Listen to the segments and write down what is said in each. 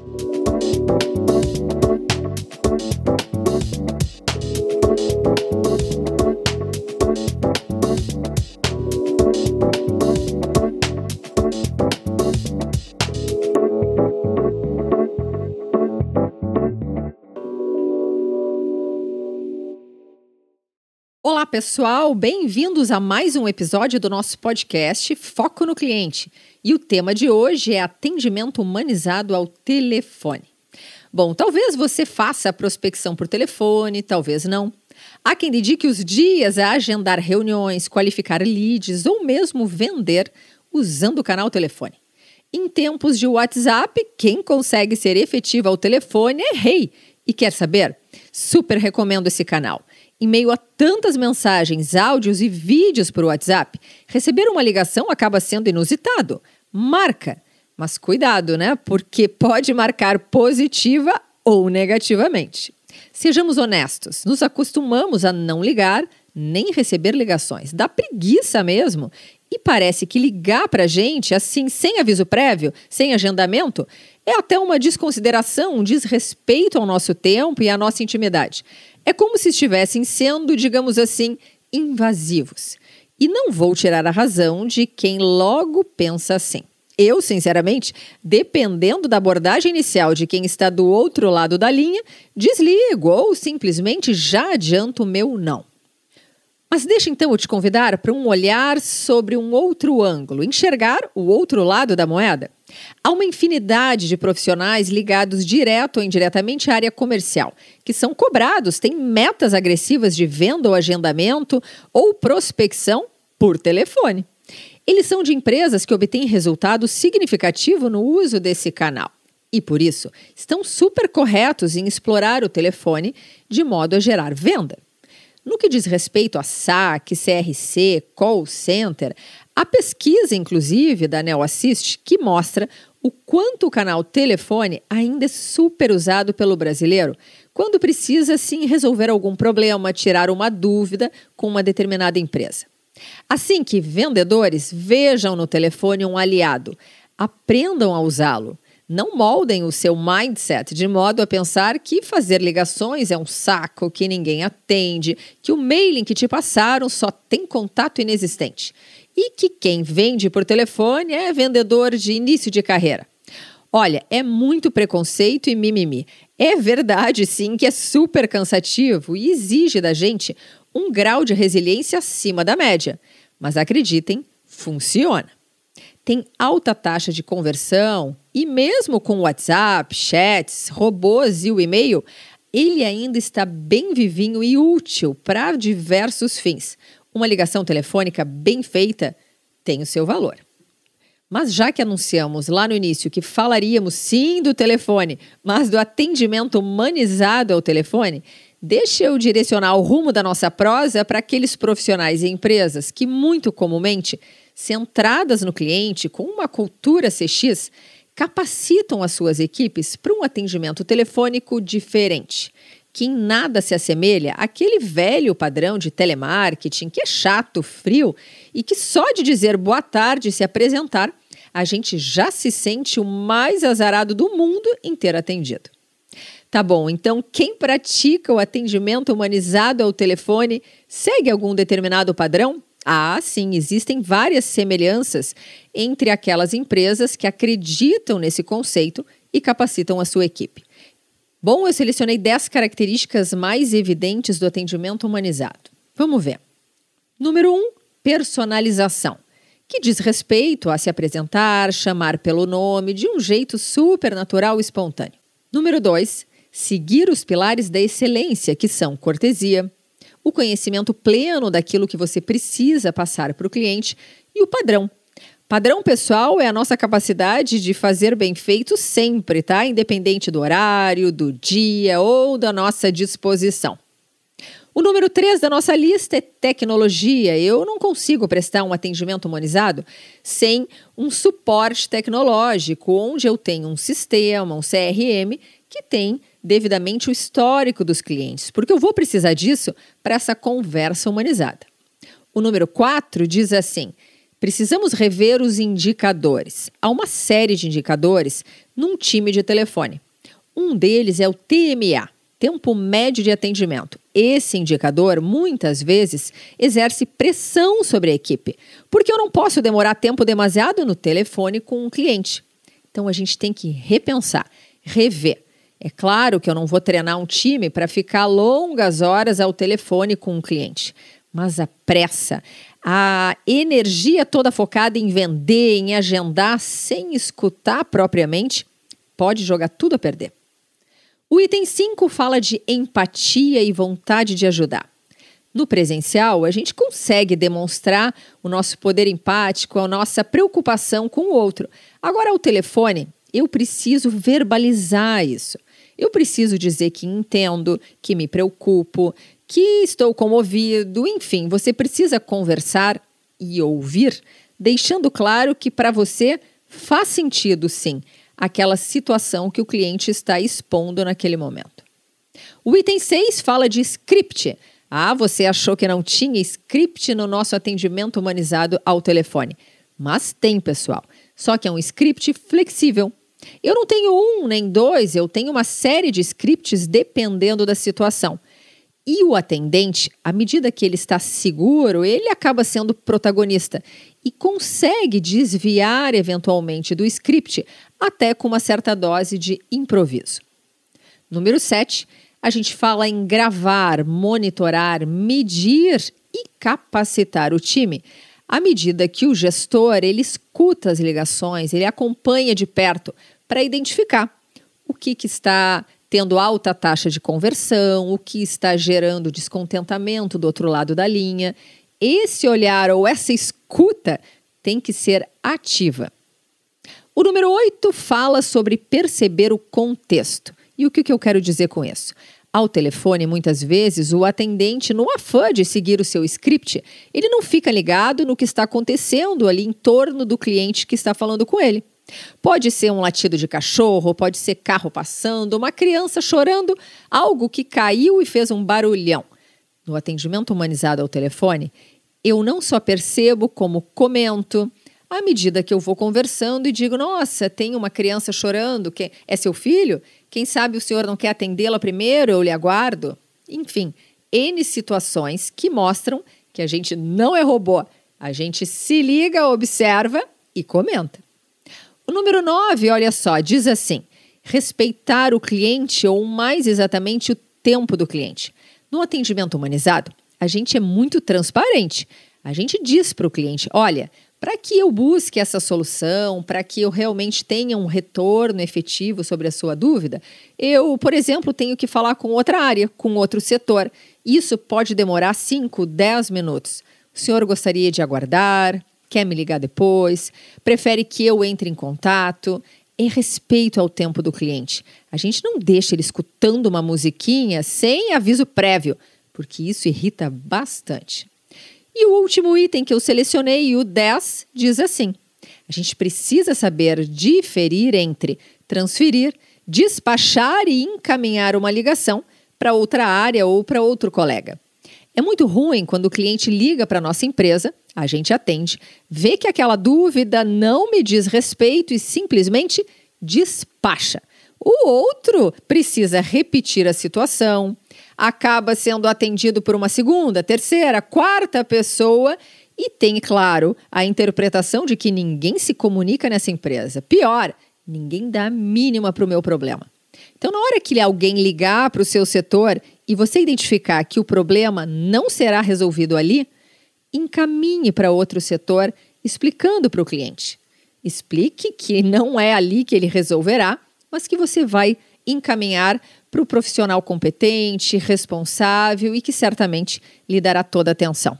Thank you. Olá, pessoal, bem-vindos a mais um episódio do nosso podcast Foco no Cliente. E o tema de hoje é atendimento humanizado ao telefone. Bom, talvez você faça a prospecção por telefone, talvez não. Há quem dedique os dias a agendar reuniões, qualificar leads ou mesmo vender usando o canal telefone. Em tempos de WhatsApp, quem consegue ser efetivo ao telefone é rei. E quer saber? Super recomendo esse canal. Em meio a tantas mensagens, áudios e vídeos por WhatsApp, receber uma ligação acaba sendo inusitado. Marca. Mas cuidado, né? Porque pode marcar positiva ou negativamente. Sejamos honestos, nos acostumamos a não ligar nem receber ligações. Dá preguiça mesmo. E parece que ligar para gente, assim, sem aviso prévio, sem agendamento, é até uma desconsideração, um desrespeito ao nosso tempo e à nossa intimidade. É como se estivessem sendo, digamos assim, invasivos. E não vou tirar a razão de quem logo pensa assim. Eu, sinceramente, dependendo da abordagem inicial de quem está do outro lado da linha, desligo ou simplesmente já adianto o meu não. Mas deixa então eu te convidar para um olhar sobre um outro ângulo, enxergar o outro lado da moeda. Há uma infinidade de profissionais ligados direto ou indiretamente à área comercial, que são cobrados, têm metas agressivas de venda ou agendamento ou prospecção por telefone. Eles são de empresas que obtêm resultado significativo no uso desse canal. E por isso, estão super corretos em explorar o telefone de modo a gerar venda. No que diz respeito a SAC, CRC, call center, a pesquisa, inclusive, da Neo Assist, que mostra o quanto o canal telefone ainda é super usado pelo brasileiro quando precisa, sim, resolver algum problema, tirar uma dúvida com uma determinada empresa. Assim que vendedores vejam no telefone um aliado, aprendam a usá-lo. Não moldem o seu mindset de modo a pensar que fazer ligações é um saco, que ninguém atende, que o mailing que te passaram só tem contato inexistente e que quem vende por telefone é vendedor de início de carreira. Olha, é muito preconceito e mimimi. É verdade, sim, que é super cansativo e exige da gente um grau de resiliência acima da média. Mas acreditem, funciona tem alta taxa de conversão e mesmo com WhatsApp, chats, robôs e o e-mail, ele ainda está bem vivinho e útil para diversos fins. Uma ligação telefônica bem feita tem o seu valor. Mas já que anunciamos lá no início que falaríamos sim do telefone, mas do atendimento humanizado ao telefone, deixa eu direcionar o rumo da nossa prosa para aqueles profissionais e empresas que, muito comumente, centradas no cliente, com uma cultura CX, capacitam as suas equipes para um atendimento telefônico diferente, que em nada se assemelha àquele velho padrão de telemarketing que é chato, frio e que só de dizer boa tarde e se apresentar, a gente já se sente o mais azarado do mundo em ter atendido. Tá bom, então quem pratica o atendimento humanizado ao telefone segue algum determinado padrão? Ah, sim, existem várias semelhanças entre aquelas empresas que acreditam nesse conceito e capacitam a sua equipe. Bom, eu selecionei 10 características mais evidentes do atendimento humanizado. Vamos ver. Número 1, um, personalização, que diz respeito a se apresentar, chamar pelo nome de um jeito super natural e espontâneo. Número 2, seguir os pilares da excelência, que são cortesia, o conhecimento pleno daquilo que você precisa passar para o cliente e o padrão. Padrão pessoal é a nossa capacidade de fazer bem feito sempre, tá? Independente do horário, do dia ou da nossa disposição. O número 3 da nossa lista é tecnologia. Eu não consigo prestar um atendimento humanizado sem um suporte tecnológico, onde eu tenho um sistema, um CRM, que tem devidamente o histórico dos clientes, porque eu vou precisar disso para essa conversa humanizada. O número 4 diz assim: precisamos rever os indicadores. Há uma série de indicadores num time de telefone. Um deles é o TMA, tempo médio de atendimento. Esse indicador, muitas vezes, exerce pressão sobre a equipe, porque eu não posso demorar tempo demasiado no telefone com um cliente. Então a gente tem que repensar, rever. É claro que eu não vou treinar um time para ficar longas horas ao telefone com um cliente, mas a pressa, a energia toda focada em vender, em agendar, sem escutar propriamente, pode jogar tudo a perder. O item 5 fala de empatia e vontade de ajudar. No presencial, a gente consegue demonstrar o nosso poder empático, a nossa preocupação com o outro. Agora, ao telefone, eu preciso verbalizar isso. Eu preciso dizer que entendo, que me preocupo, que estou comovido, enfim, você precisa conversar e ouvir, deixando claro que para você faz sentido sim aquela situação que o cliente está expondo naquele momento. O item 6 fala de script. Ah, você achou que não tinha script no nosso atendimento humanizado ao telefone. Mas tem, pessoal. Só que é um script flexível. Eu não tenho um nem dois, eu tenho uma série de scripts dependendo da situação. E o atendente, à medida que ele está seguro, ele acaba sendo protagonista e consegue desviar eventualmente do script, até com uma certa dose de improviso. Número 7, a gente fala em gravar, monitorar, medir e capacitar o time. À medida que o gestor ele escuta as ligações, ele acompanha de perto para identificar o que, que está tendo alta taxa de conversão, o que está gerando descontentamento do outro lado da linha. Esse olhar ou essa escuta tem que ser ativa. O número 8 fala sobre perceber o contexto. E o que, que eu quero dizer com isso? Ao telefone, muitas vezes, o atendente, no afã de seguir o seu script, ele não fica ligado no que está acontecendo ali em torno do cliente que está falando com ele. Pode ser um latido de cachorro, pode ser carro passando, uma criança chorando, algo que caiu e fez um barulhão. No atendimento humanizado ao telefone, eu não só percebo, como comento, à medida que eu vou conversando e digo: Nossa, tem uma criança chorando, que é seu filho? Quem sabe o senhor não quer atendê-la primeiro, eu lhe aguardo? Enfim, N situações que mostram que a gente não é robô. A gente se liga, observa e comenta. O número 9, olha só, diz assim: respeitar o cliente ou mais exatamente o tempo do cliente. No atendimento humanizado, a gente é muito transparente. A gente diz para o cliente: olha, para que eu busque essa solução, para que eu realmente tenha um retorno efetivo sobre a sua dúvida, eu, por exemplo, tenho que falar com outra área, com outro setor. Isso pode demorar 5, 10 minutos. O senhor gostaria de aguardar? quer me ligar depois, prefere que eu entre em contato. É respeito ao tempo do cliente. A gente não deixa ele escutando uma musiquinha sem aviso prévio, porque isso irrita bastante. E o último item que eu selecionei, o 10, diz assim: a gente precisa saber diferir entre transferir, despachar e encaminhar uma ligação para outra área ou para outro colega. É muito ruim quando o cliente liga para nossa empresa, a gente atende, vê que aquela dúvida não me diz respeito e simplesmente despacha. O outro precisa repetir a situação, acaba sendo atendido por uma segunda, terceira, quarta pessoa e tem, claro, a interpretação de que ninguém se comunica nessa empresa. Pior, ninguém dá a mínima para o meu problema. Então, na hora que alguém ligar para o seu setor e você identificar que o problema não será resolvido ali, encaminhe para outro setor explicando para o cliente. Explique que não é ali que ele resolverá, mas que você vai encaminhar para o profissional competente, responsável e que certamente lhe dará toda a atenção.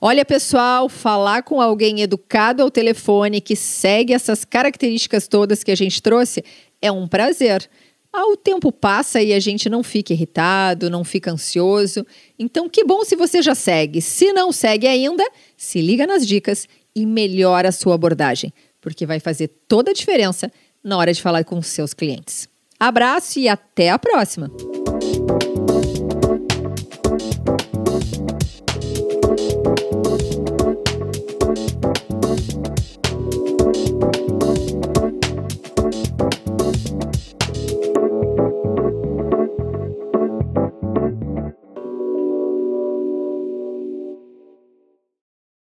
Olha, pessoal, falar com alguém educado ao telefone que segue essas características todas que a gente trouxe é um prazer. Ah, o tempo passa e a gente não fica irritado, não fica ansioso. Então, que bom se você já segue. Se não segue ainda, se liga nas dicas e melhora a sua abordagem, porque vai fazer toda a diferença na hora de falar com seus clientes. Abraço e até a próxima!